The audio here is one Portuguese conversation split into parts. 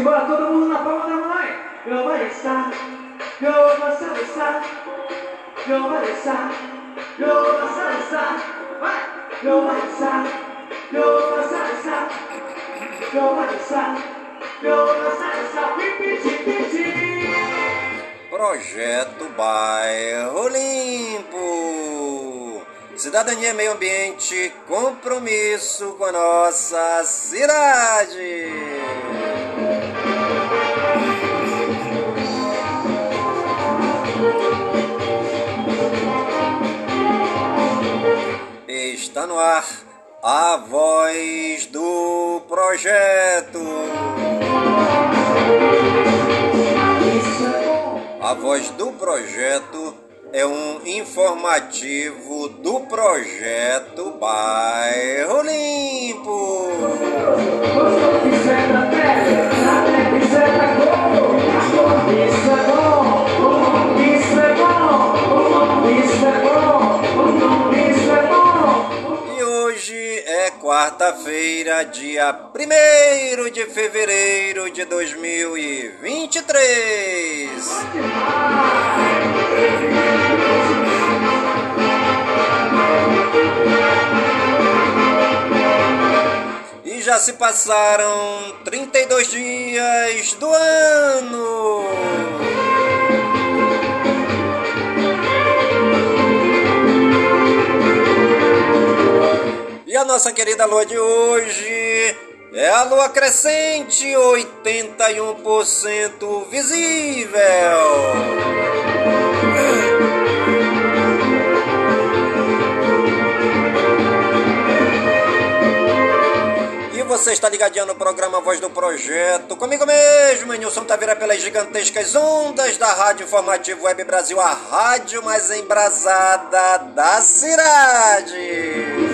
Simbora todo mundo na palma da mão. Eu vou estar, eu vou estar, eu vou estar, eu vou estar, vai, eu vou estar, eu vou estar, eu vou estar, eu vou estar, pipiti, pipiti. Projeto Bairro Limpo. Cidadania, meio ambiente, compromisso com a nossa cidade. Está no ar a voz do projeto. A voz do projeto é um informativo do projeto Bairro Limpo. Isso é terra, isso é bom, isso é bom, isso é bom, é quarta-feira, dia 1 de fevereiro de 2023. E já se passaram 32 dias do ano. A nossa querida lua de hoje é a lua crescente, 81% visível. Você está ligadinho no programa Voz do Projeto, comigo mesmo, Nilson Taveira, pelas gigantescas ondas da Rádio Informativo Web Brasil, a rádio mais embrasada da cidade.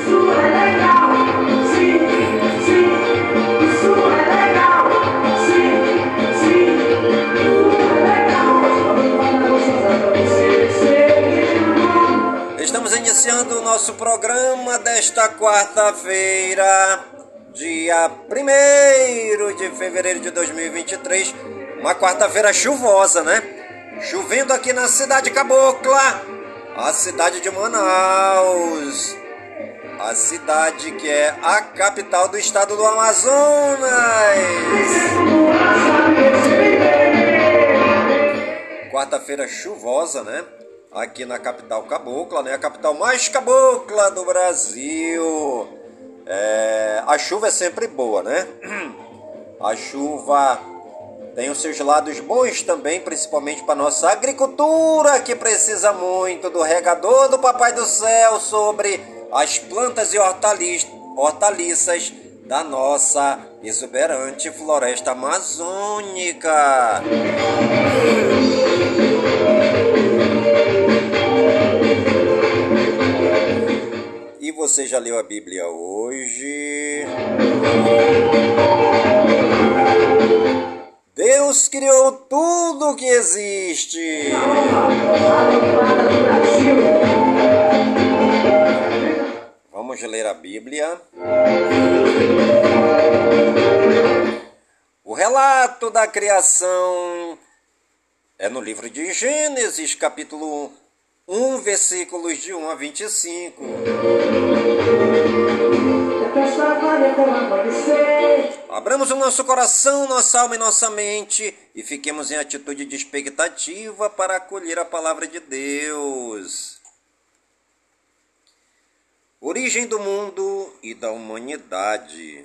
Iniciando o nosso programa desta quarta-feira, dia 1 de fevereiro de 2023. Uma quarta-feira chuvosa, né? Chovendo aqui na cidade cabocla, a cidade de Manaus. A cidade que é a capital do estado do Amazonas. Quarta-feira chuvosa, né? Aqui na capital cabocla, né? A capital mais cabocla do Brasil. É, a chuva é sempre boa, né? A chuva tem os seus lados bons também, principalmente para nossa agricultura, que precisa muito do regador do Papai do Céu sobre as plantas e hortaliças, da nossa exuberante floresta amazônica. E você já leu a Bíblia hoje? Deus criou tudo que existe. Vamos ler a Bíblia. O relato da criação é no livro de Gênesis, capítulo 1, versículos de 1 a 25. Abramos o nosso coração, nossa alma e nossa mente e fiquemos em atitude de expectativa para acolher a palavra de Deus. Origem do mundo e da humanidade.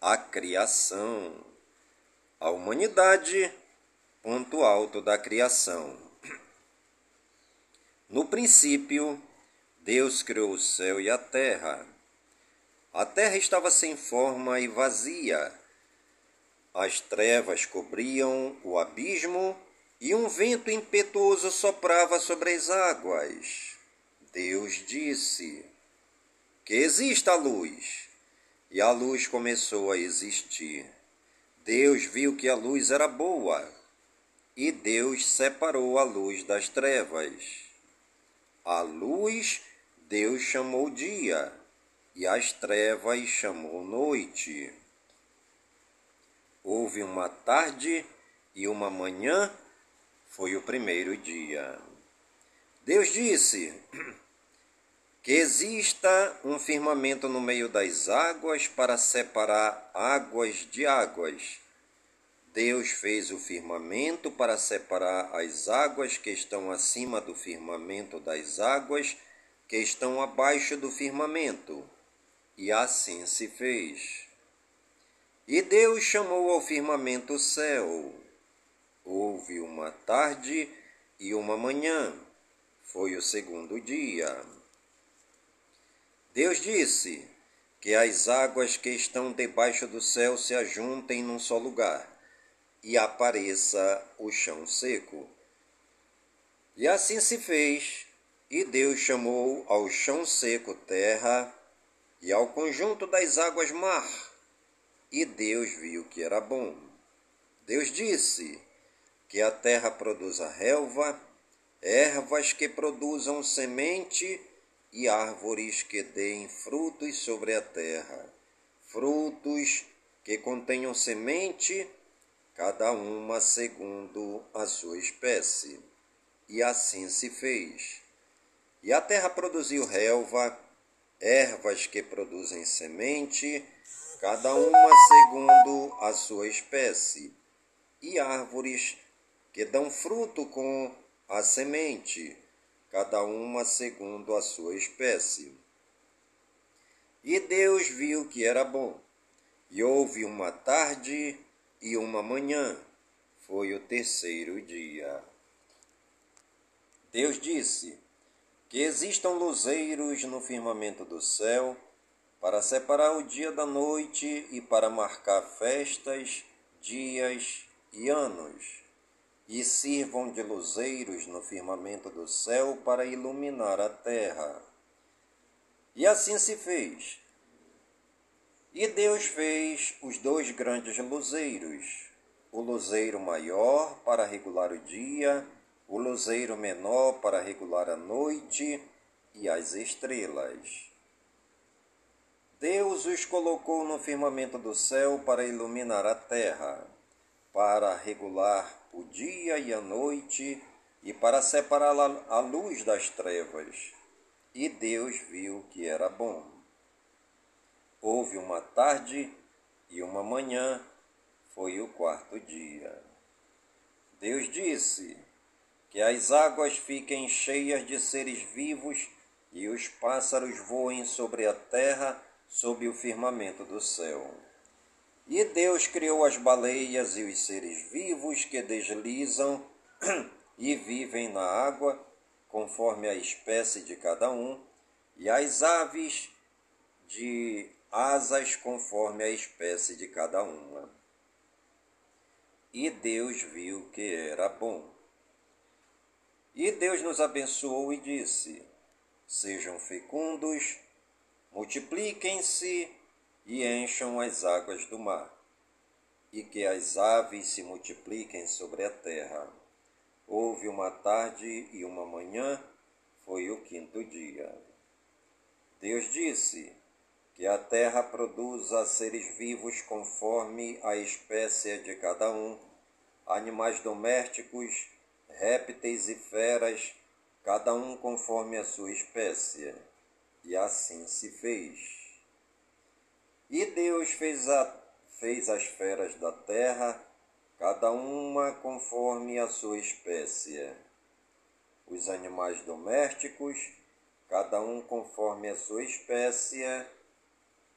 A criação. A humanidade, ponto alto da criação. No princípio, Deus criou o céu e a terra. A terra estava sem forma e vazia. As trevas cobriam o abismo e um vento impetuoso soprava sobre as águas. Deus disse: Que exista a luz. E a luz começou a existir. Deus viu que a luz era boa, e Deus separou a luz das trevas. A luz Deus chamou dia, e as trevas chamou noite. Houve uma tarde e uma manhã, foi o primeiro dia. Deus disse que exista um firmamento no meio das águas para separar águas de águas. Deus fez o firmamento para separar as águas que estão acima do firmamento das águas que estão abaixo do firmamento. E assim se fez. E Deus chamou ao firmamento o céu. Houve uma tarde e uma manhã. Foi o segundo dia. Deus disse que as águas que estão debaixo do céu se ajuntem num só lugar e apareça o chão seco. E assim se fez, e Deus chamou ao chão seco terra e ao conjunto das águas mar. E Deus viu que era bom. Deus disse que a terra produza relva, ervas que produzam semente e árvores que deem frutos sobre a terra, frutos que contenham semente, cada uma segundo a sua espécie. E assim se fez. E a terra produziu relva, ervas que produzem semente, cada uma segundo a sua espécie, e árvores que dão fruto com a semente, cada uma segundo a sua espécie. E Deus viu que era bom. E houve uma tarde e uma manhã. Foi o terceiro dia. Deus disse: que existam luzeiros no firmamento do céu, para separar o dia da noite e para marcar festas, dias e anos, e sirvam de luzeiros no firmamento do céu para iluminar a terra. E assim se fez. E Deus fez os dois grandes luzeiros, o luzeiro maior para regular o dia o luzeiro menor para regular a noite e as estrelas. Deus os colocou no firmamento do céu para iluminar a terra, para regular o dia e a noite e para separar a luz das trevas. E Deus viu que era bom. Houve uma tarde e uma manhã, foi o quarto dia. Deus disse: que as águas fiquem cheias de seres vivos e os pássaros voem sobre a terra sob o firmamento do céu. E Deus criou as baleias e os seres vivos que deslizam e vivem na água, conforme a espécie de cada um, e as aves de asas conforme a espécie de cada uma. E Deus viu que era bom. E Deus nos abençoou e disse: Sejam fecundos, multipliquem-se e encham as águas do mar, e que as aves se multipliquem sobre a terra. Houve uma tarde e uma manhã, foi o quinto dia. Deus disse: Que a terra produza seres vivos conforme a espécie de cada um, animais domésticos, répteis e feras, cada um conforme a sua espécie. E assim se fez. E Deus fez, a, fez as feras da terra, cada uma conforme a sua espécie. Os animais domésticos, cada um conforme a sua espécie,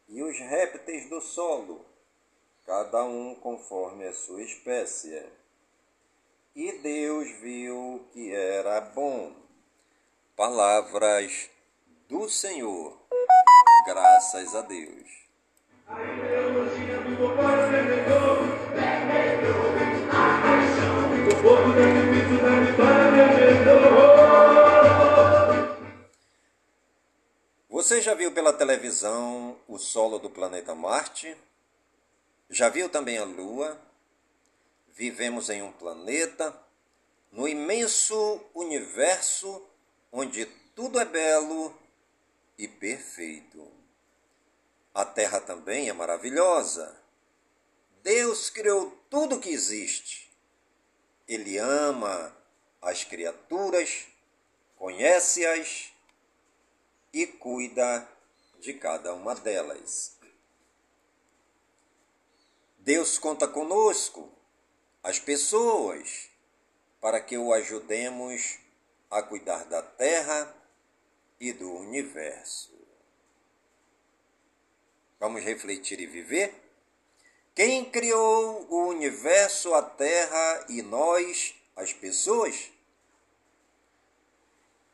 e os répteis do solo, cada um conforme a sua espécie. E Deus viu que era bom. Palavras do Senhor. Graças a Deus. Você já viu pela televisão o solo do planeta Marte? Já viu também a Lua? vivemos em um planeta, no imenso universo onde tudo é belo e perfeito. A Terra também é maravilhosa. Deus criou tudo que existe. Ele ama as criaturas, conhece-as e cuida de cada uma delas. Deus conta conosco, as pessoas, para que o ajudemos a cuidar da terra e do universo. Vamos refletir e viver? Quem criou o universo, a terra e nós, as pessoas?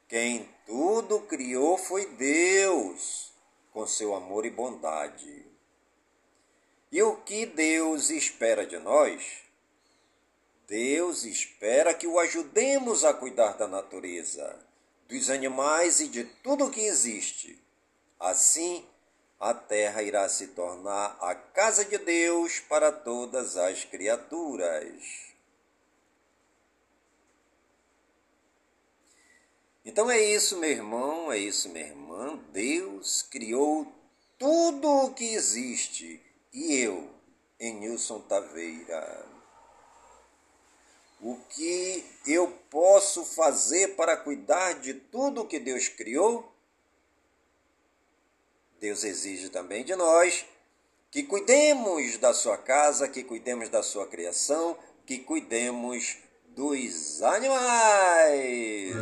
Quem tudo criou foi Deus, com seu amor e bondade. E o que Deus espera de nós? Deus espera que o ajudemos a cuidar da natureza, dos animais e de tudo o que existe. Assim, a terra irá se tornar a casa de Deus para todas as criaturas. Então é isso, meu irmão, é isso, minha irmã. Deus criou tudo o que existe e eu, em Nilson Taveira. O que eu posso fazer para cuidar de tudo que Deus criou? Deus exige também de nós que cuidemos da sua casa, que cuidemos da sua criação, que cuidemos dos animais.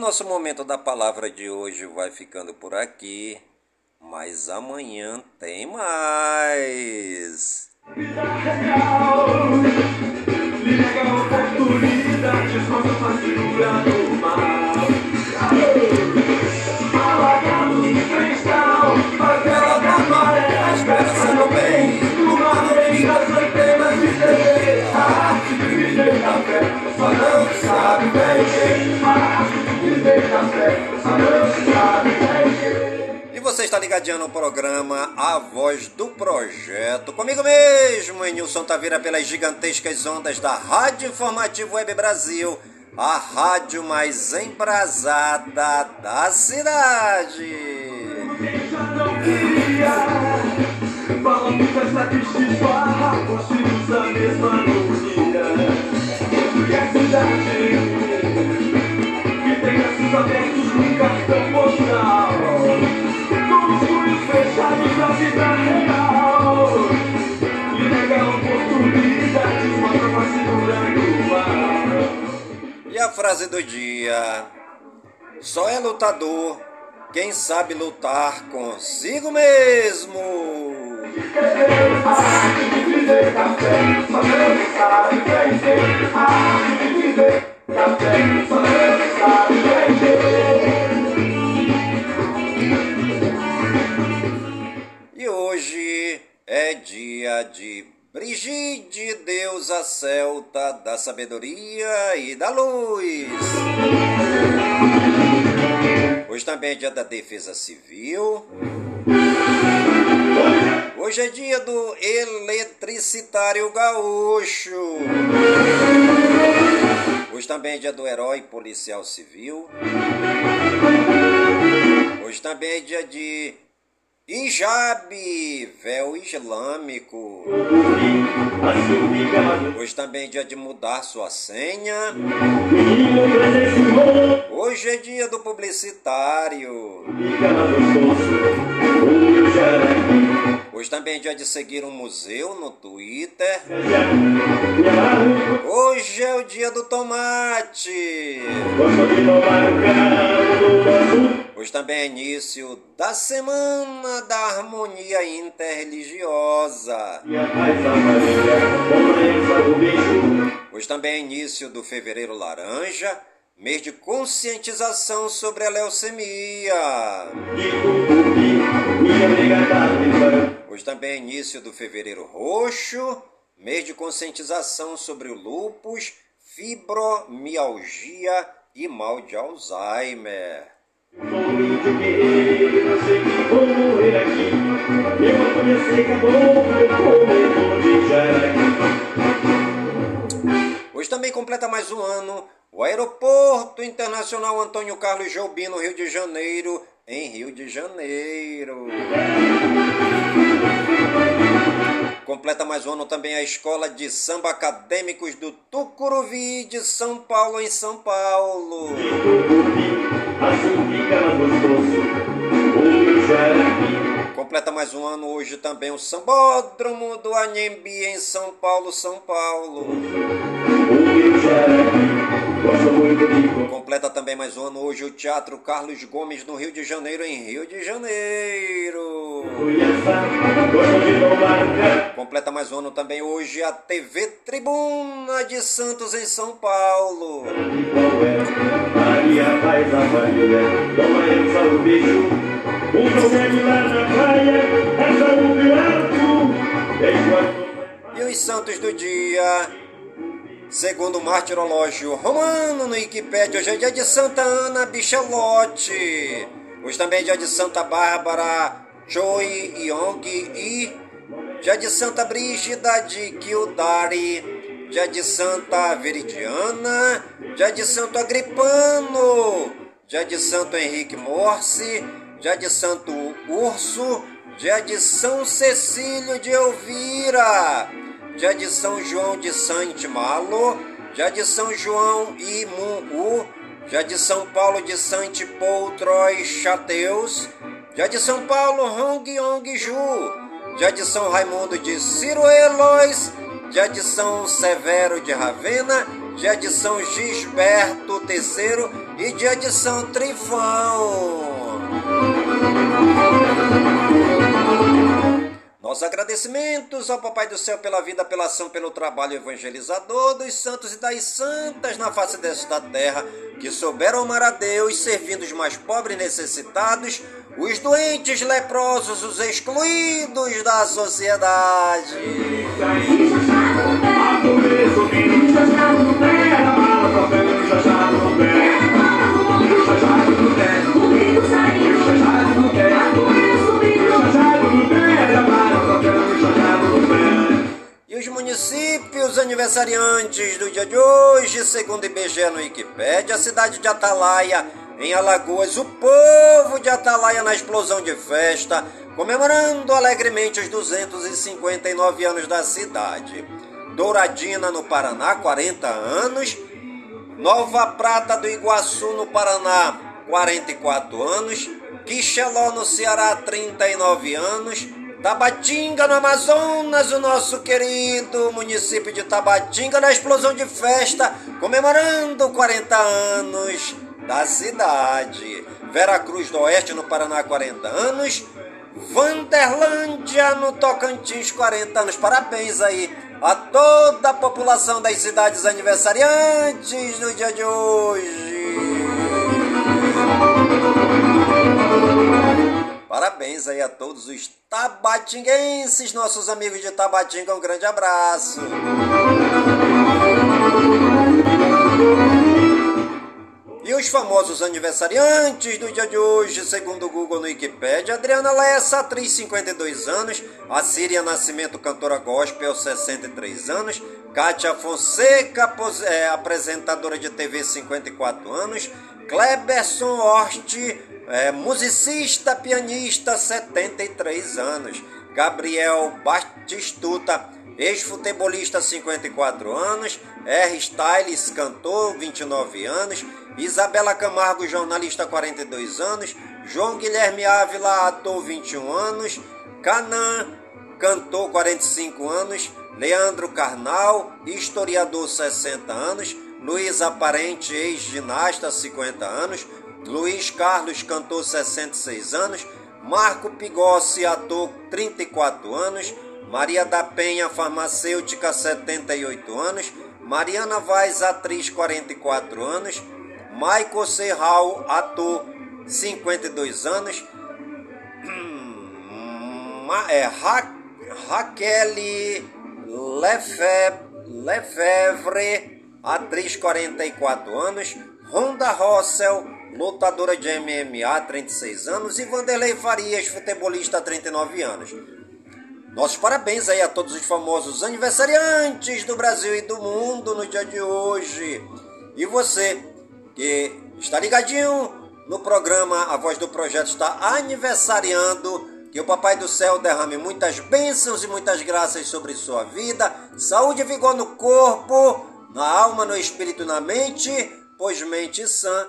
Nosso momento da palavra de hoje vai ficando por aqui, mas amanhã tem mais. E você está ligadinho no programa A Voz do Projeto. Comigo mesmo, em Nilson Taveira, pelas gigantescas ondas da Rádio Informativo Web Brasil, a rádio mais embrasada da cidade. A frase do dia: Só é lutador quem sabe lutar consigo mesmo. É dia de Brigide, deusa celta da sabedoria e da luz. Hoje também é dia da defesa civil. Hoje é dia do eletricitário gaúcho. Hoje também é dia do herói policial civil. Hoje também é dia de Hijab, véu islâmico. Hoje também é dia de mudar sua senha. Hoje é dia do publicitário. Hoje também é dia de seguir um museu no Twitter. Hoje é o dia do tomate. Hoje também é início da Semana da Harmonia Interreligiosa. Hoje também é início do Fevereiro Laranja, mês de conscientização sobre a leucemia. Hoje também é início do Fevereiro Roxo, mês de conscientização sobre o lúpus, fibromialgia e mal de Alzheimer. Hoje também completa mais um ano o Aeroporto Internacional Antônio Carlos Jobim, no Rio de Janeiro, em Rio de Janeiro. Completa mais um ano também a Escola de Samba Acadêmicos do Tucuruvi de São Paulo, em São Paulo. Completa mais um ano hoje também o Sambódromo do Anhembi, em São Paulo, São Paulo. Completa também mais um ano hoje o Teatro Carlos Gomes, no Rio de Janeiro, em Rio de Janeiro. Café. Completa mais um ano também hoje a TV Tribuna de Santos, em São Paulo. Qual é? E os santos do dia, segundo o martirológio romano no Wikipédia, hoje é dia de Santa Ana Bichelote. Hoje também é dia de Santa Bárbara Choi Yong e dia de Santa Brígida de Kildare, dia de Santa Veridiana, dia de Santo Agripano, dia de Santo Henrique Morse, dia de Santo Urso, dia de São Cecílio de Elvira, dia de São João de Santimalo, dia de São João e Muu, dia de São Paulo de Santipou Troy Chateus, dia de São Paulo Hong Yong Ju, dia de São Raimundo de Ciruelos, dia de São Severo de Ravena, dia de São Gisberto III e dia de São Trifão. Nossos agradecimentos ao Papai do Céu pela vida, pela ação, pelo trabalho evangelizador dos santos e das santas na face desta terra, que souberam amar a Deus, servindo os mais pobres e necessitados, os doentes, leprosos, os excluídos da sociedade. Municípios aniversariantes do dia de hoje, segundo IBGE no Wikipédia, a cidade de Atalaia, em Alagoas, o povo de Atalaia na explosão de festa, comemorando alegremente os 259 anos da cidade. Douradina, no Paraná, 40 anos. Nova Prata do Iguaçu, no Paraná, 44 anos. Quixeló, no Ceará, 39 anos. Tabatinga, no Amazonas, o nosso querido município de Tabatinga, na explosão de festa, comemorando 40 anos da cidade. Veracruz do Oeste, no Paraná, 40 anos. Vanderlândia, no Tocantins, 40 anos. Parabéns aí a toda a população das cidades aniversariantes no dia de hoje. Parabéns aí a todos os tabatinguenses, nossos amigos de Tabatinga, um grande abraço. E os famosos aniversariantes do dia de hoje, segundo o Google no Wikipedia, Adriana Lessa, atriz 52 anos, a Síria Nascimento, cantora gospel, 63 anos, Kátia Fonseca, é, apresentadora de TV, 54 anos, Kleberson Horst, é, musicista, pianista, 73 anos, Gabriel Batistuta, ex-futebolista, 54 anos, R. Styles, cantor, 29 anos, Isabela Camargo, jornalista, 42 anos, João Guilherme Ávila, ator, 21 anos, Canan, cantor, 45 anos, Leandro Carnal, historiador, 60 anos, Luiz Aparente, ex-ginasta, 50 anos, Luiz Carlos, cantor, 66 anos, Marco Pigossi, ator, 34 anos, Maria da Penha, farmacêutica, 78 anos, Mariana Vaz, atriz, 44 anos, Michael Serral, ator, 52 anos, é, Ra Raquel Lefe Lefevre, atriz 44 anos, Ronda Rossel, lutadora de MMA, 36 anos, e Vanderlei Farias, futebolista, 39 anos. Nossos parabéns aí a todos os famosos aniversariantes do Brasil e do mundo no dia de hoje. E você que está ligadinho no programa A Voz do Projeto está aniversariando. Que o Papai do Céu derrame muitas bênçãos e muitas graças sobre sua vida, saúde e vigor no corpo, na alma, no espírito na mente, pois mente sã,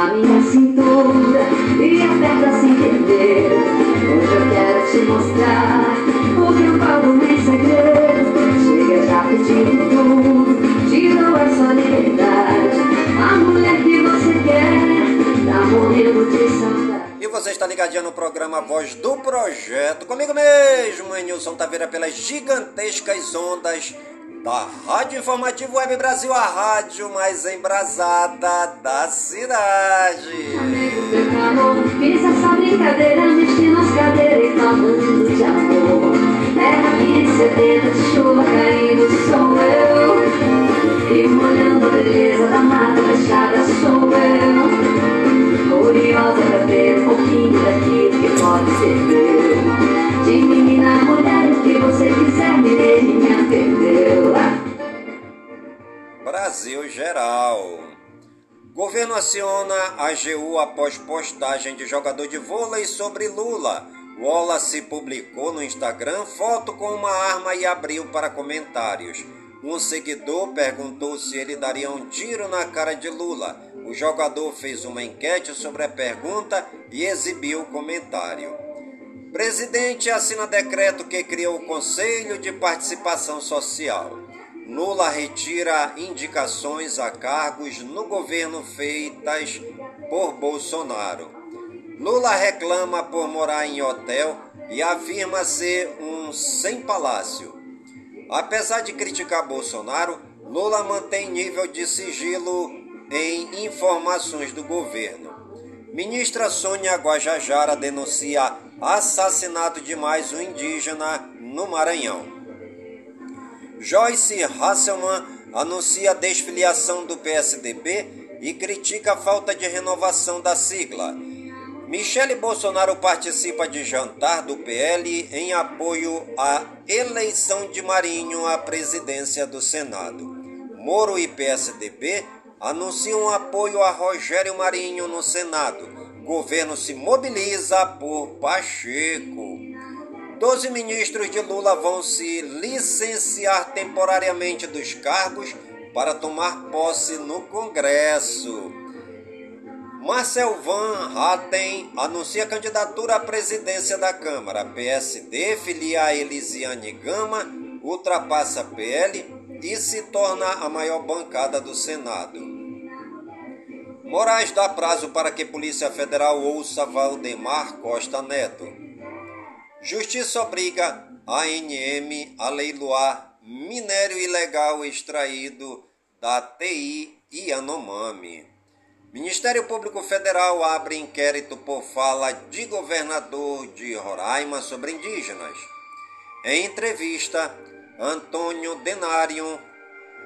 na minha cintura e aperta sem perder. Hoje eu quero te mostrar o que eu falo em segredo. Chega já pedindo tudo, te dou essa liberdade. A mulher que você quer, tá morrendo de saudade. E você está ligadinho no programa Voz do Projeto, comigo mesmo, Nilson Taveira, pelas gigantescas ondas da Rádio Informativo Web Brasil, a rádio mais embrasada da cidade. Calor, brincadeira, nas cadeiras e falando de amor. Chuva caindo, sou eu. E molhando a beleza da fechada, sou eu. Curiosa pra ver um pouquinho daquilo que pode ser meu. De menina, mulher, o que você quiser, me perdeu. Brasil Geral. Governo aciona a AGU após postagem de jogador de vôlei sobre Lula. Wallace publicou no Instagram foto com uma arma e abriu para comentários. Um seguidor perguntou se ele daria um tiro na cara de Lula. O jogador fez uma enquete sobre a pergunta e exibiu o comentário. Presidente assina decreto que cria o Conselho de Participação Social. Lula retira indicações a cargos no governo feitas por Bolsonaro. Lula reclama por morar em hotel e afirma ser um sem palácio. Apesar de criticar Bolsonaro, Lula mantém nível de sigilo em informações do governo. Ministra Sônia Guajajara denuncia assassinato de mais um indígena no Maranhão. Joyce Hasselmann anuncia a desfiliação do PSDB e critica a falta de renovação da sigla. Michele Bolsonaro participa de jantar do PL em apoio à eleição de Marinho à presidência do Senado. Moro e PSDB anunciam apoio a Rogério Marinho no Senado. Governo se mobiliza por Pacheco. Doze ministros de Lula vão se licenciar temporariamente dos cargos para tomar posse no Congresso. Marcel Van Hatten anuncia candidatura à presidência da Câmara. PSD filia a Elisiane Gama, ultrapassa PL e se torna a maior bancada do Senado. Moraes dá prazo para que Polícia Federal ouça Valdemar Costa Neto. Justiça obriga ANM a leiloar minério ilegal extraído da TI Yanomami. Ministério Público Federal abre inquérito por fala de governador de Roraima sobre indígenas. Em entrevista, Antônio Denário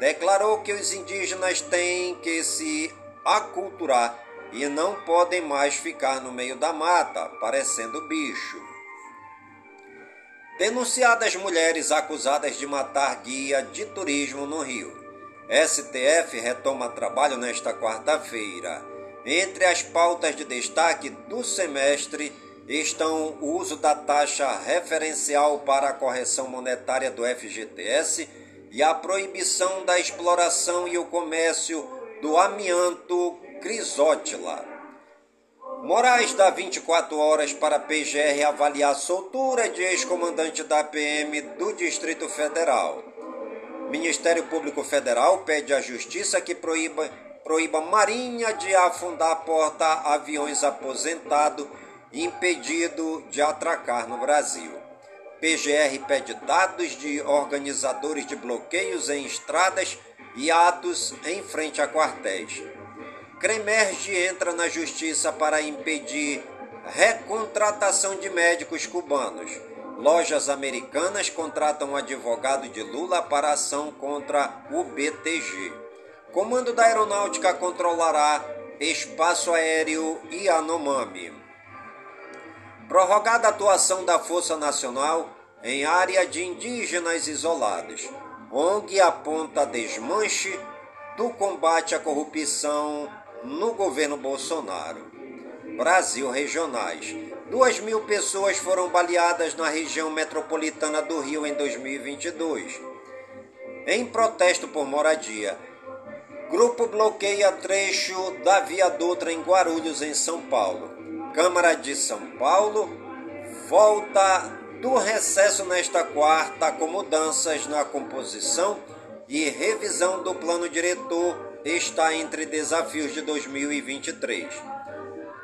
declarou que os indígenas têm que se aculturar e não podem mais ficar no meio da mata, parecendo bicho. Denunciadas mulheres acusadas de matar guia de turismo no Rio. STF retoma trabalho nesta quarta-feira. Entre as pautas de destaque do semestre estão o uso da taxa referencial para a correção monetária do FGTS e a proibição da exploração e o comércio do amianto crisótila. Moraes dá 24 horas para a PGR avaliar a soltura de ex-comandante da PM do Distrito Federal. Ministério Público Federal pede à Justiça que proíba, proíba Marinha de afundar porta-aviões aposentado impedido de atracar no Brasil. PGR pede dados de organizadores de bloqueios em estradas e atos em frente a quartéis. Cremerge entra na justiça para impedir recontratação de médicos cubanos. Lojas americanas contratam advogado de Lula para ação contra o BTG. Comando da Aeronáutica controlará espaço aéreo Yanomami. Prorrogada a atuação da Força Nacional em área de indígenas isolados. ONG aponta desmanche do combate à corrupção no governo Bolsonaro. Brasil regionais. Duas mil pessoas foram baleadas na região metropolitana do Rio em 2022. Em protesto por moradia, grupo bloqueia trecho da Via Dutra em Guarulhos, em São Paulo. Câmara de São Paulo volta do recesso nesta quarta com mudanças na composição e revisão do plano diretor está entre desafios de 2023.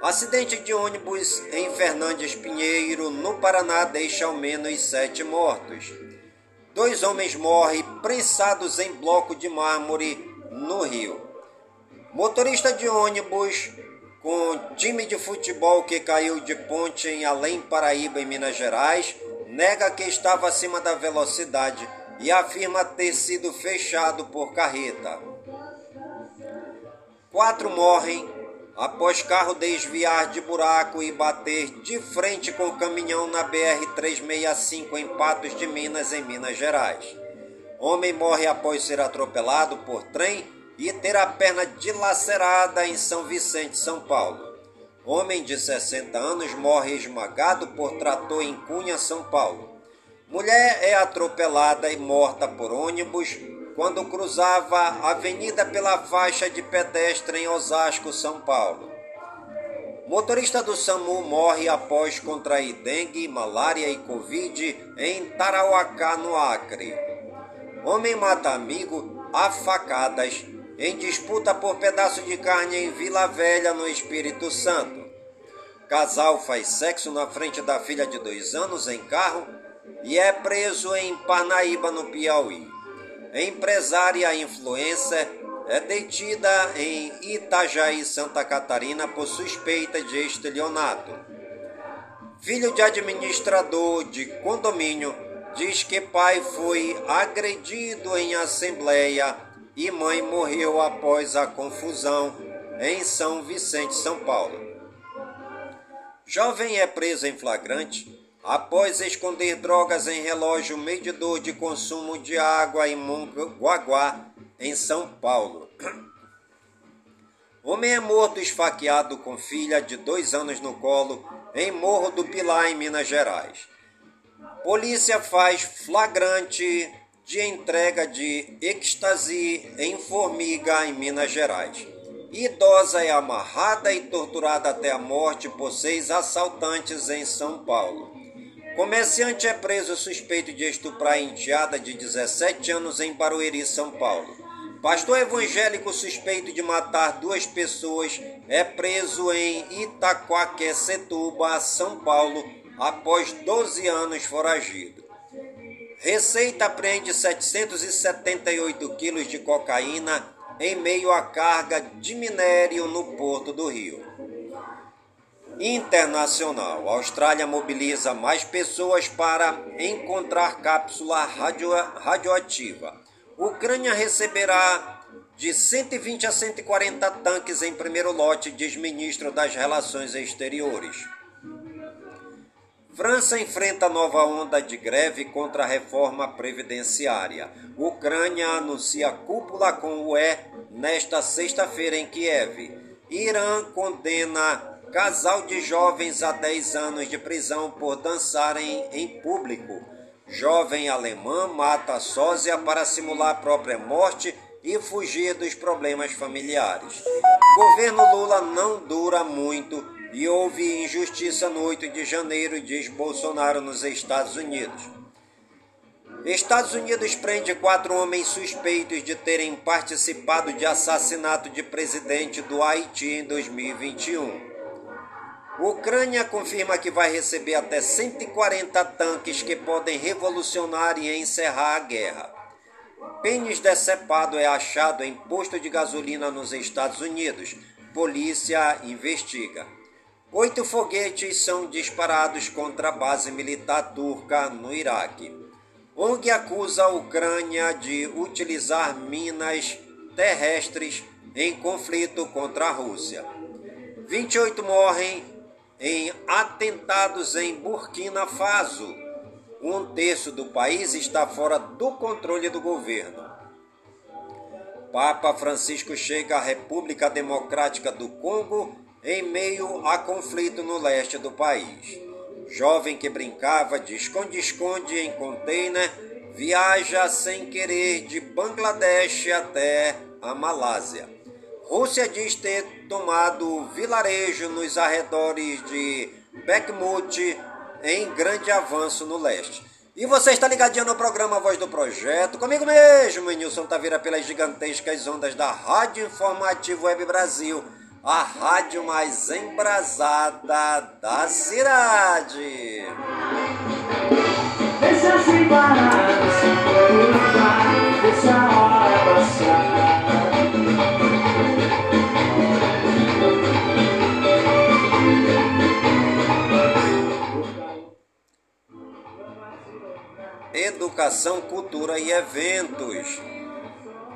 Acidente de ônibus em Fernandes Pinheiro, no Paraná, deixa ao menos sete mortos. Dois homens morrem prensados em bloco de mármore no Rio. Motorista de ônibus com time de futebol que caiu de ponte em Além Paraíba, em Minas Gerais, nega que estava acima da velocidade e afirma ter sido fechado por carreta. Quatro morrem após carro desviar de buraco e bater de frente com o caminhão na BR-365 em Patos de Minas, em Minas Gerais. Homem morre após ser atropelado por trem e ter a perna dilacerada em São Vicente, São Paulo. Homem de 60 anos morre esmagado por trator em Cunha, São Paulo. Mulher é atropelada e morta por ônibus quando cruzava a avenida pela faixa de pedestre em Osasco, São Paulo. Motorista do SAMU morre após contrair dengue, malária e Covid em Tarauacá, no Acre. Homem mata amigo a facadas em disputa por pedaço de carne em Vila Velha, no Espírito Santo. Casal faz sexo na frente da filha de dois anos em carro e é preso em Parnaíba, no Piauí empresária influencer, é detida em Itajaí, Santa Catarina, por suspeita de estelionato. Filho de administrador de condomínio diz que pai foi agredido em assembleia e mãe morreu após a confusão em São Vicente, São Paulo. Jovem é preso em flagrante após esconder drogas em relógio medidor de consumo de água em Mongaguá, em São Paulo. Homem é morto esfaqueado com filha de dois anos no colo em Morro do Pilar, em Minas Gerais. Polícia faz flagrante de entrega de êxtase em Formiga, em Minas Gerais. Idosa é amarrada e torturada até a morte por seis assaltantes em São Paulo. Comerciante é preso suspeito de estuprar enteada de 17 anos em Barueri, São Paulo. Pastor evangélico suspeito de matar duas pessoas é preso em Itaquaquecetuba, São Paulo, após 12 anos foragido. Receita prende 778 quilos de cocaína em meio à carga de minério no Porto do Rio internacional. A Austrália mobiliza mais pessoas para encontrar cápsula radio, radioativa. Ucrânia receberá de 120 a 140 tanques em primeiro lote, diz ministro das Relações Exteriores. França enfrenta nova onda de greve contra a reforma previdenciária. Ucrânia anuncia cúpula com o UE nesta sexta-feira em Kiev. Irã condena Casal de jovens a 10 anos de prisão por dançarem em público. Jovem alemã mata sósia para simular a própria morte e fugir dos problemas familiares. Governo Lula não dura muito e houve injustiça no 8 de janeiro, diz Bolsonaro nos Estados Unidos. Estados Unidos prende quatro homens suspeitos de terem participado de assassinato de presidente do Haiti em 2021. Ucrânia confirma que vai receber até 140 tanques que podem revolucionar e encerrar a guerra. Pênis decepado é achado em posto de gasolina nos Estados Unidos. Polícia investiga. Oito foguetes são disparados contra a base militar turca no Iraque. ONG acusa a Ucrânia de utilizar minas terrestres em conflito contra a Rússia. 28 morrem em atentados em Burkina Faso. Um terço do país está fora do controle do governo. Papa Francisco chega à República Democrática do Congo em meio a conflito no leste do país. Jovem que brincava de esconde-esconde em container viaja sem querer de Bangladesh até a Malásia. Rússia diz ter tomado vilarejo nos arredores de Bakhmut em grande avanço no leste. E você está ligadinho no programa Voz do Projeto, comigo mesmo, Nilson Taveira, pelas gigantescas ondas da Rádio Informativo Web Brasil a rádio mais embrasada da cidade. Educação, cultura e eventos.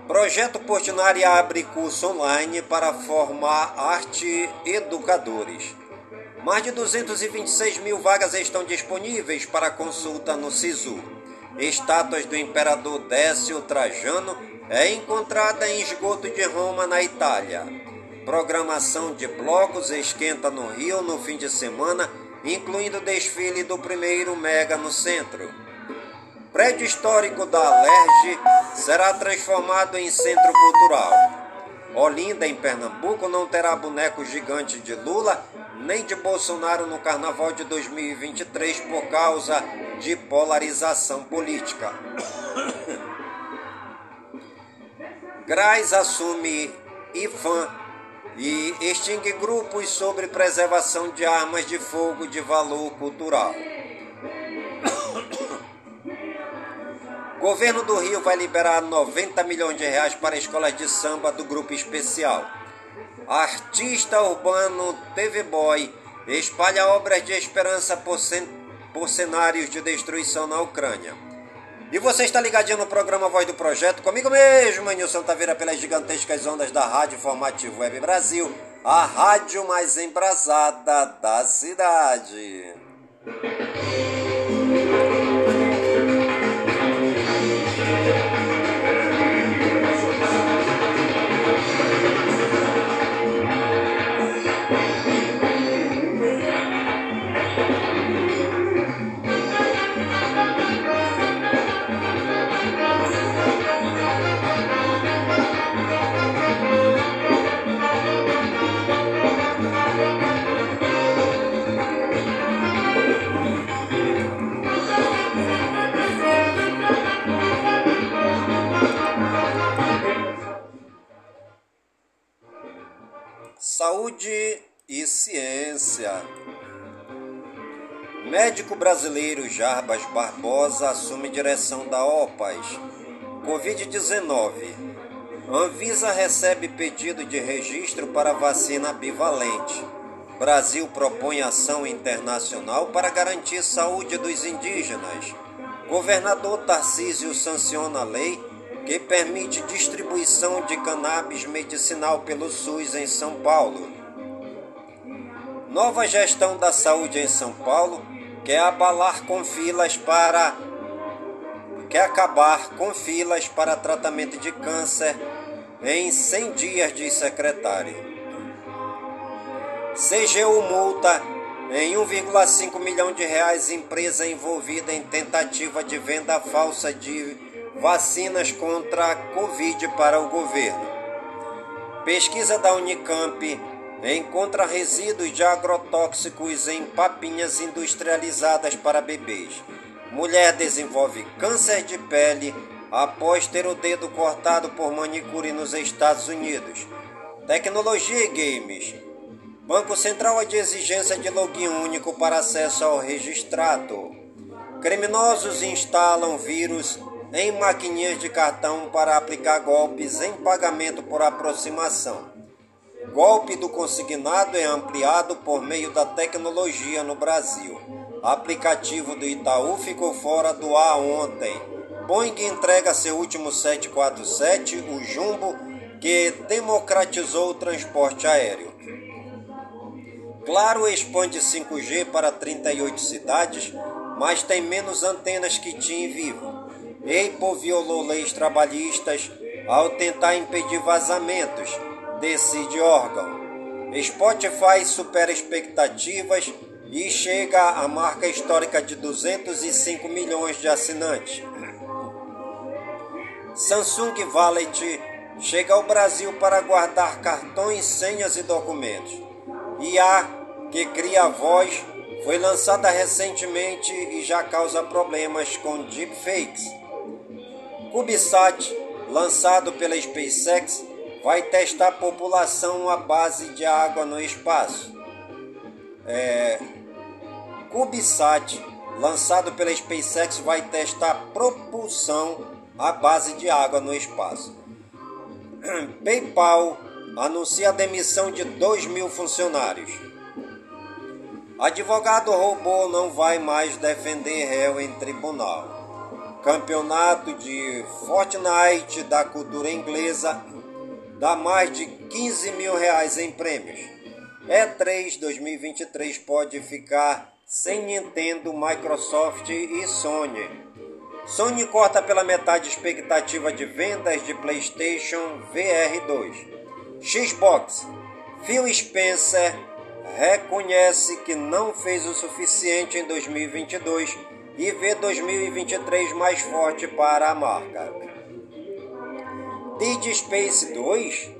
Projeto Portinari abre curso online para formar arte educadores. Mais de 226 mil vagas estão disponíveis para consulta no SISU. Estátuas do imperador Décio Trajano é encontrada em esgoto de Roma, na Itália. Programação de blocos esquenta no Rio no fim de semana, incluindo desfile do primeiro Mega no centro prédio histórico da Alerj será transformado em centro cultural. Olinda, em Pernambuco, não terá boneco gigante de Lula nem de Bolsonaro no carnaval de 2023 por causa de polarização política. Graz assume IFAM e extingue grupos sobre preservação de armas de fogo de valor cultural. Governo do Rio vai liberar 90 milhões de reais para escolas de samba do grupo especial. Artista urbano TV Boy espalha obras de esperança por, por cenários de destruição na Ucrânia. E você está ligadinho no programa Voz do Projeto, comigo mesmo, Nilson Taveira, pelas gigantescas ondas da Rádio Formativo Web Brasil, a rádio mais embrasada da cidade. Saúde e ciência. Médico brasileiro Jarbas Barbosa assume direção da OPAS. Covid-19. Anvisa recebe pedido de registro para vacina bivalente. Brasil propõe ação internacional para garantir saúde dos indígenas. Governador Tarcísio sanciona a lei que permite distribuição de cannabis medicinal pelo SUS em São Paulo. Nova gestão da saúde em São Paulo quer abalar com filas para quer acabar com filas para tratamento de câncer em 100 dias, de secretário. CGU multa em 1,5 milhão de reais empresa envolvida em tentativa de venda falsa de vacinas contra a Covid para o governo. Pesquisa da Unicamp encontra resíduos de agrotóxicos em papinhas industrializadas para bebês. Mulher desenvolve câncer de pele após ter o dedo cortado por manicure nos Estados Unidos. Tecnologia e games. Banco Central adia exigência de login único para acesso ao registrado. Criminosos instalam vírus em maquininhas de cartão para aplicar golpes em pagamento por aproximação. Golpe do consignado é ampliado por meio da tecnologia no Brasil. Aplicativo do Itaú ficou fora do ar ontem. Boeing entrega seu último 747, o Jumbo, que democratizou o transporte aéreo. Claro expande 5G para 38 cidades, mas tem menos antenas que TIM Vivo. EIPO violou leis trabalhistas ao tentar impedir vazamentos, decide órgão. Spotify supera expectativas e chega à marca histórica de 205 milhões de assinantes. Samsung Wallet chega ao Brasil para guardar cartões, senhas e documentos. IA, que cria voz, foi lançada recentemente e já causa problemas com deepfakes. CubeSat, lançado pela SpaceX, vai testar população à base de água no espaço. É, CubeSat, lançado pela SpaceX, vai testar propulsão à base de água no espaço. PayPal anuncia a demissão de 2 mil funcionários. Advogado robô não vai mais defender réu em tribunal. Campeonato de Fortnite da cultura inglesa dá mais de 15 mil reais em prêmios. E3 2023 pode ficar sem Nintendo, Microsoft e Sony. Sony corta pela metade expectativa de vendas de PlayStation VR 2. Xbox. Phil Spencer reconhece que não fez o suficiente em 2022 e vê 2023 mais forte para a marca. Dead Space 2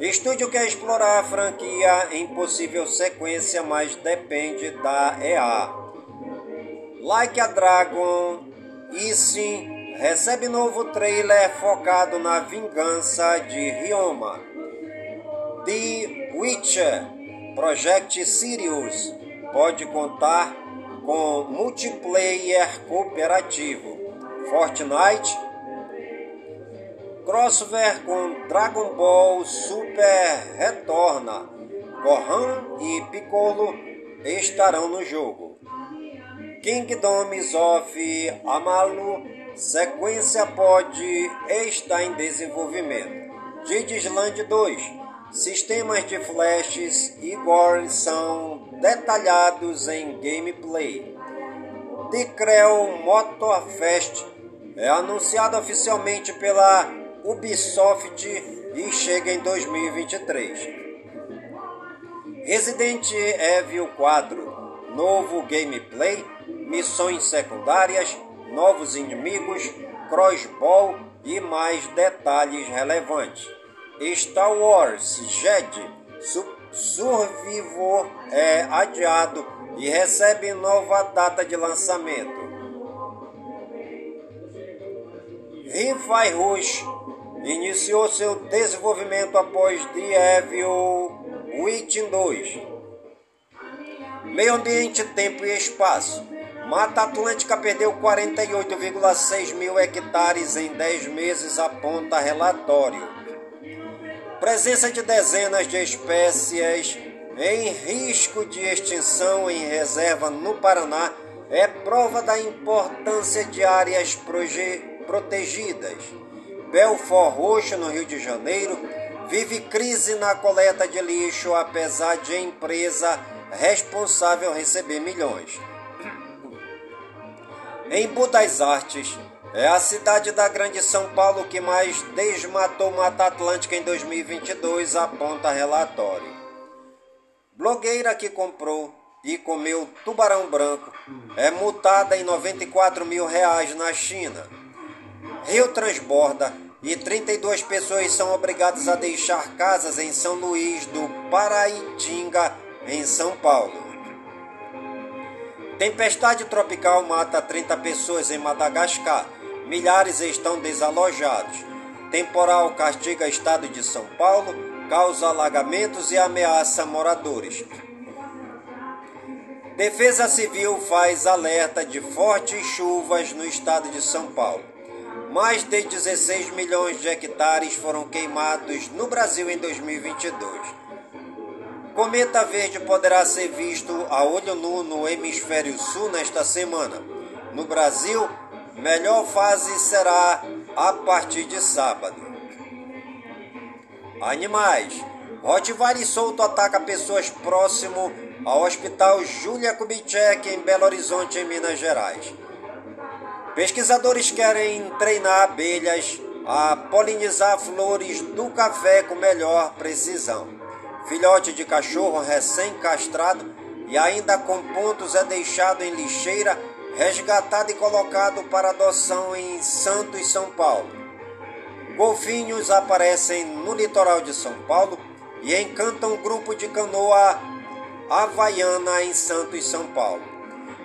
Estúdio quer explorar a franquia em possível sequência, mas depende da EA. Like a Dragon Ishin recebe novo trailer focado na vingança de Ryoma. The Witcher Project Sirius pode contar com multiplayer cooperativo. Fortnite crossover com Dragon Ball Super retorna. Gohan e Piccolo estarão no jogo. Kingdoms of Amalu sequência pode estar em desenvolvimento. Didisland 2 Sistemas de flashes e gore são detalhados em gameplay. The Creel Motorfest é anunciado oficialmente pela Ubisoft e chega em 2023. Resident Evil 4 Novo gameplay, missões secundárias, novos inimigos, crossbow e mais detalhes relevantes. Star Wars Jedi Survivor é adiado e recebe nova data de lançamento. Hi-Fi Rush iniciou seu desenvolvimento após The Evil Within 2. Meio ambiente, tempo e espaço. Mata Atlântica perdeu 48,6 mil hectares em 10 meses, aponta relatório. Presença de dezenas de espécies em risco de extinção em reserva no Paraná é prova da importância de áreas protegidas. Belfort Roxo, no Rio de Janeiro, vive crise na coleta de lixo, apesar de empresa responsável receber milhões. Em Budas Artes, é a cidade da Grande São Paulo que mais desmatou Mata Atlântica em 2022, aponta relatório. Blogueira que comprou e comeu tubarão branco é multada em 94 mil reais na China. Rio transborda e 32 pessoas são obrigadas a deixar casas em São Luís do Paraitinga, em São Paulo. Tempestade tropical mata 30 pessoas em Madagascar. Milhares estão desalojados. Temporal castiga estado de São Paulo, causa alagamentos e ameaça moradores. Defesa Civil faz alerta de fortes chuvas no estado de São Paulo. Mais de 16 milhões de hectares foram queimados no Brasil em 2022. Cometa Verde poderá ser visto a olho nu no hemisfério sul nesta semana. No Brasil, melhor fase será a partir de sábado. Animais. Rottweiler solto ataca pessoas próximo ao Hospital Júlia Kubitschek em Belo Horizonte, em Minas Gerais. Pesquisadores querem treinar abelhas a polinizar flores do café com melhor precisão. Filhote de cachorro recém-castrado e ainda com pontos é deixado em lixeira, resgatado e colocado para adoção em Santos, São Paulo. Golfinhos aparecem no litoral de São Paulo e encantam um grupo de canoa havaiana em Santos, São Paulo.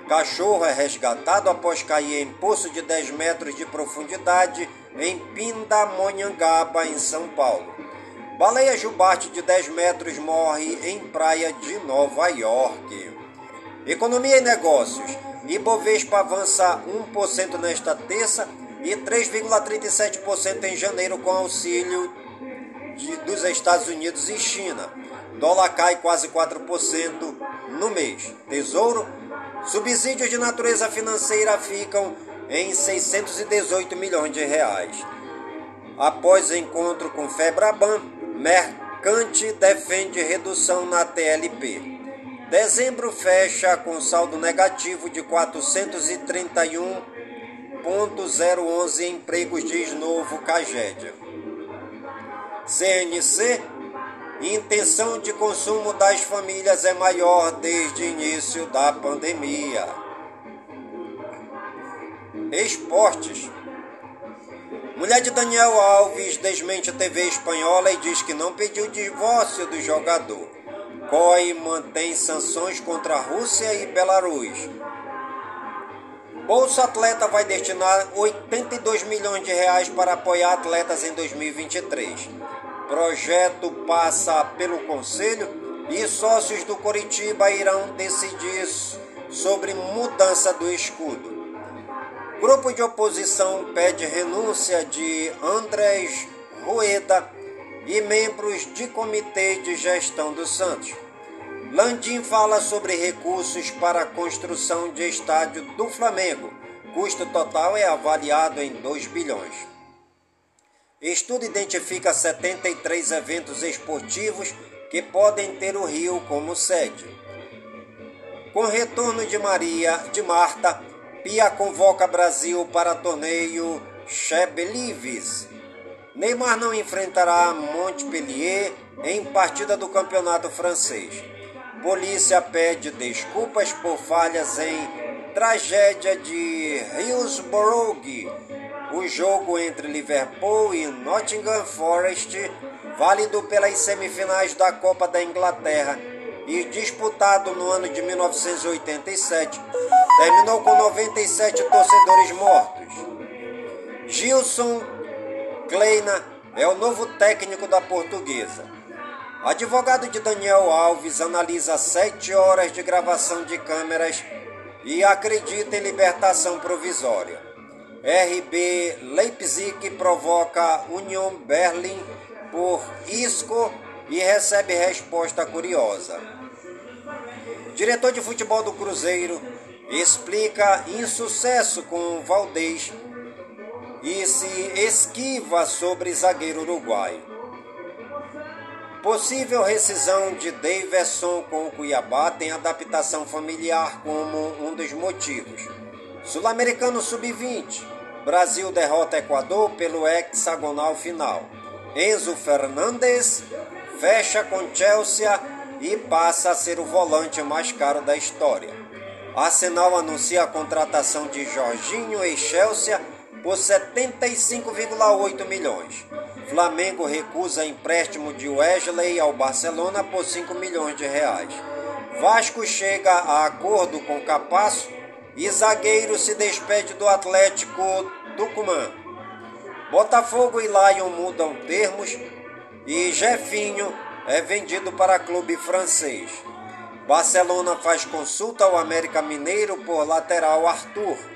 Cachorro é resgatado após cair em poço de 10 metros de profundidade em Pindamonhangaba, em São Paulo. Baleia jubarte de 10 metros morre em praia de Nova York. Economia e negócios. Ibovespa avança 1% nesta terça e 3,37% em janeiro com auxílio de, dos Estados Unidos e China. Dólar cai quase 4% no mês. Tesouro Subsídios de natureza financeira ficam em 618 milhões de reais. Após encontro com Febraban, Mercante defende redução na TLP. Dezembro fecha com saldo negativo de 431.011 empregos, diz novo Cagédia. CNC Intenção de consumo das famílias é maior desde o início da pandemia. Esportes. Mulher de Daniel Alves desmente a TV espanhola e diz que não pediu divórcio do jogador. COI mantém sanções contra a Rússia e Belarus. Bolsa Atleta vai destinar 82 milhões de reais para apoiar atletas em 2023. Projeto passa pelo Conselho e sócios do Coritiba irão decidir sobre mudança do escudo. Grupo de oposição pede renúncia de Andrés Rueda e membros de comitê de gestão do Santos. Landim fala sobre recursos para a construção de estádio do Flamengo. Custo total é avaliado em 2 bilhões. Estudo identifica 73 eventos esportivos que podem ter o Rio como sede. Com retorno de Maria, de Marta, Pia convoca Brasil para torneio Chebelives. Neymar não enfrentará Montpellier em partida do campeonato francês. Polícia pede desculpas por falhas em tragédia de Hillsborough o jogo entre Liverpool e Nottingham Forest, válido pelas semifinais da Copa da Inglaterra e disputado no ano de 1987, terminou com 97 torcedores mortos. Gilson Kleina é o novo técnico da portuguesa. Advogado de Daniel Alves analisa sete horas de gravação de câmeras e acredita em libertação provisória. RB Leipzig provoca Union Berlin por Isco e recebe resposta curiosa. Diretor de futebol do Cruzeiro explica insucesso com Valdez e se esquiva sobre zagueiro uruguaio. Possível rescisão de Daverson com o Cuiabá tem adaptação familiar como um dos motivos. Sul-Americano Sub-20. Brasil derrota Equador pelo hexagonal final. Enzo Fernandes fecha com Chelsea e passa a ser o volante mais caro da história. Arsenal anuncia a contratação de Jorginho e Chelsea por 75,8 milhões. Flamengo recusa empréstimo de Wesley ao Barcelona por 5 milhões de reais. Vasco chega a acordo com Capasso e zagueiro se despede do Atlético Tucumã. Botafogo e Lion mudam termos e Jefinho é vendido para clube francês. Barcelona faz consulta ao América Mineiro por lateral Arthur.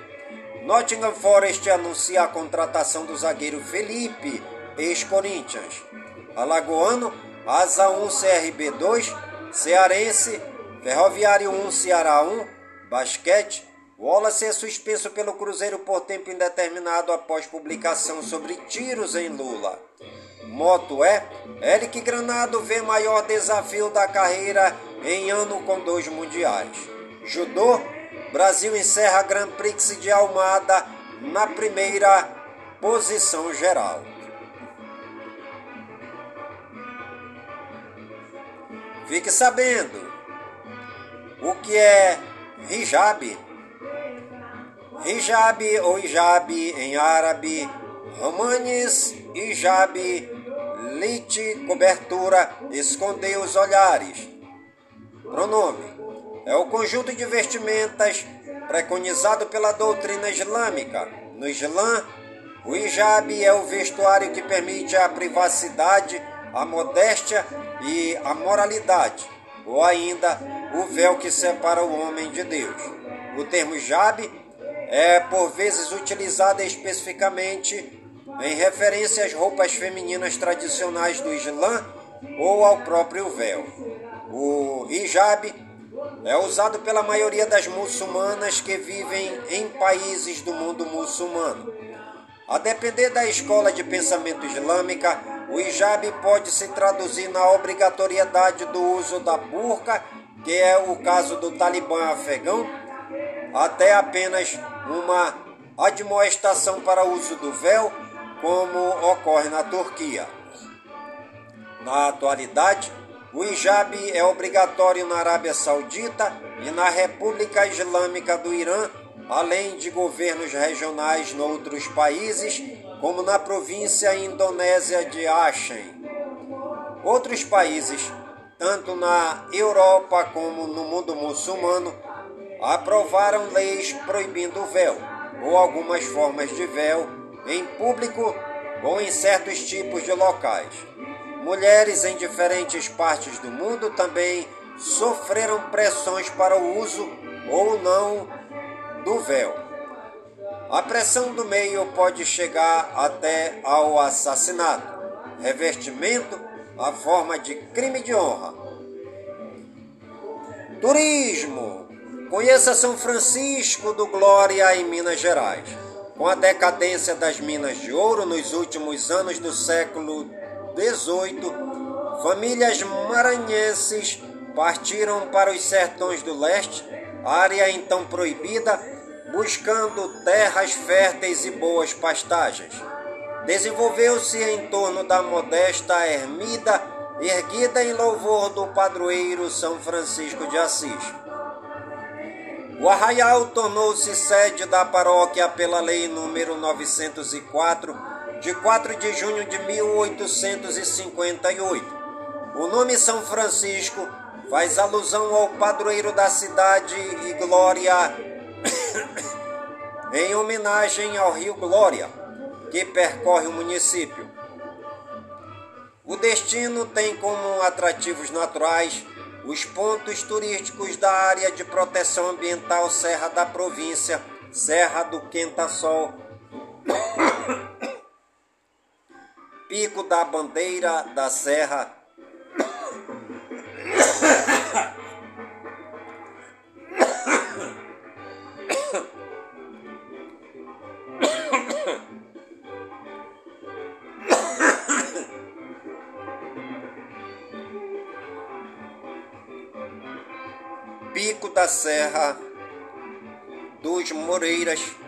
Nottingham Forest anuncia a contratação do zagueiro Felipe, ex-Corinthians. Alagoano, Asa 1 CRB 2, Cearense, Ferroviário 1 Ceará 1, Basquete, Wallace é suspenso pelo Cruzeiro por tempo indeterminado após publicação sobre tiros em Lula. Moto é Eric Granado vê maior desafio da carreira em ano com dois mundiais. Judô, Brasil encerra Grand Prix de Almada na primeira posição geral. Fique sabendo o que é hijab. Hijab ou hijab em árabe, romanes, hijab, lite, cobertura, esconder os olhares. Pronome é o conjunto de vestimentas preconizado pela doutrina islâmica. No Islã, o hijab é o vestuário que permite a privacidade, a modéstia e a moralidade, ou ainda o véu que separa o homem de Deus. O termo hijab é por vezes utilizado especificamente em referência às roupas femininas tradicionais do Islã ou ao próprio véu. O hijab é usado pela maioria das muçulmanas que vivem em países do mundo muçulmano. A depender da escola de pensamento islâmica, o hijab pode se traduzir na obrigatoriedade do uso da burca, que é o caso do talibã afegão, até apenas uma admoestação para uso do véu, como ocorre na Turquia. Na atualidade, o hijab é obrigatório na Arábia Saudita e na República Islâmica do Irã, além de governos regionais noutros países, como na província indonésia de Aceh. Outros países, tanto na Europa como no mundo muçulmano, aprovaram leis proibindo o véu ou algumas formas de véu em público ou em certos tipos de locais. Mulheres em diferentes partes do mundo também sofreram pressões para o uso ou não do véu. A pressão do meio pode chegar até ao assassinato, revestimento, a forma de crime de honra. Turismo. Conheça São Francisco do Glória em Minas Gerais. Com a decadência das minas de ouro nos últimos anos do século 18, famílias maranhenses partiram para os sertões do leste, área então proibida, buscando terras férteis e boas pastagens. Desenvolveu-se em torno da modesta ermida erguida em louvor do padroeiro São Francisco de Assis. O arraial tornou-se sede da paróquia pela Lei número 904 de 4 de junho de 1858. O nome São Francisco faz alusão ao padroeiro da cidade e Glória, em homenagem ao rio Glória, que percorre o município. O destino tem como atrativos naturais os pontos turísticos da área de proteção ambiental Serra da Província, Serra do Quenta-Sol. Pico da Bandeira da Serra. Pico da Serra dos Moreiras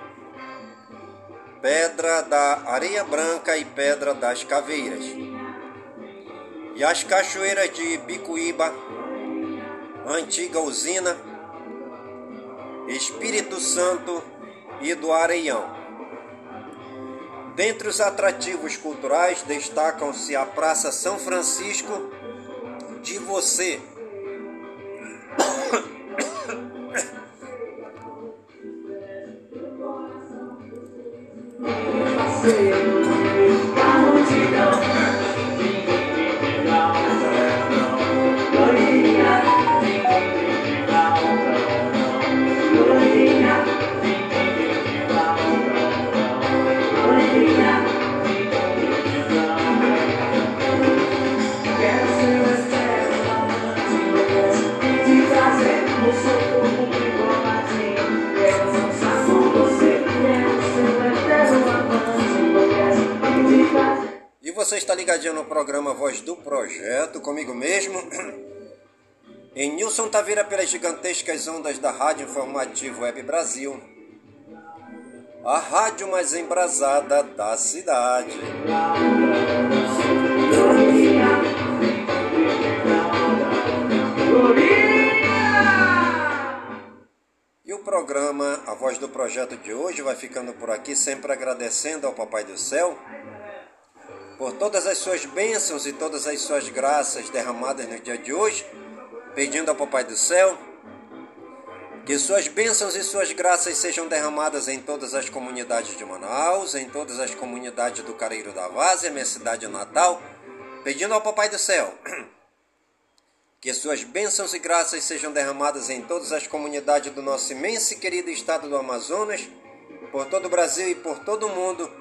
Pedra da Areia Branca e Pedra das Caveiras. E as cachoeiras de Bicuíba, Antiga Usina, Espírito Santo e do Areião. Dentre os atrativos culturais destacam-se a Praça São Francisco de Você, você está ligadinho no programa Voz do Projeto, comigo mesmo, em Nilson Taveira pelas gigantescas ondas da Rádio Informativo Web Brasil, a rádio mais embrasada da cidade. E o programa A Voz do Projeto de hoje vai ficando por aqui, sempre agradecendo ao Papai do Céu por todas as suas bênçãos e todas as suas graças derramadas no dia de hoje, pedindo ao Papai do Céu que suas bênçãos e suas graças sejam derramadas em todas as comunidades de Manaus, em todas as comunidades do Careiro da Várzea, minha cidade natal, pedindo ao Papai do Céu que suas bênçãos e graças sejam derramadas em todas as comunidades do nosso imenso e querido estado do Amazonas, por todo o Brasil e por todo o mundo,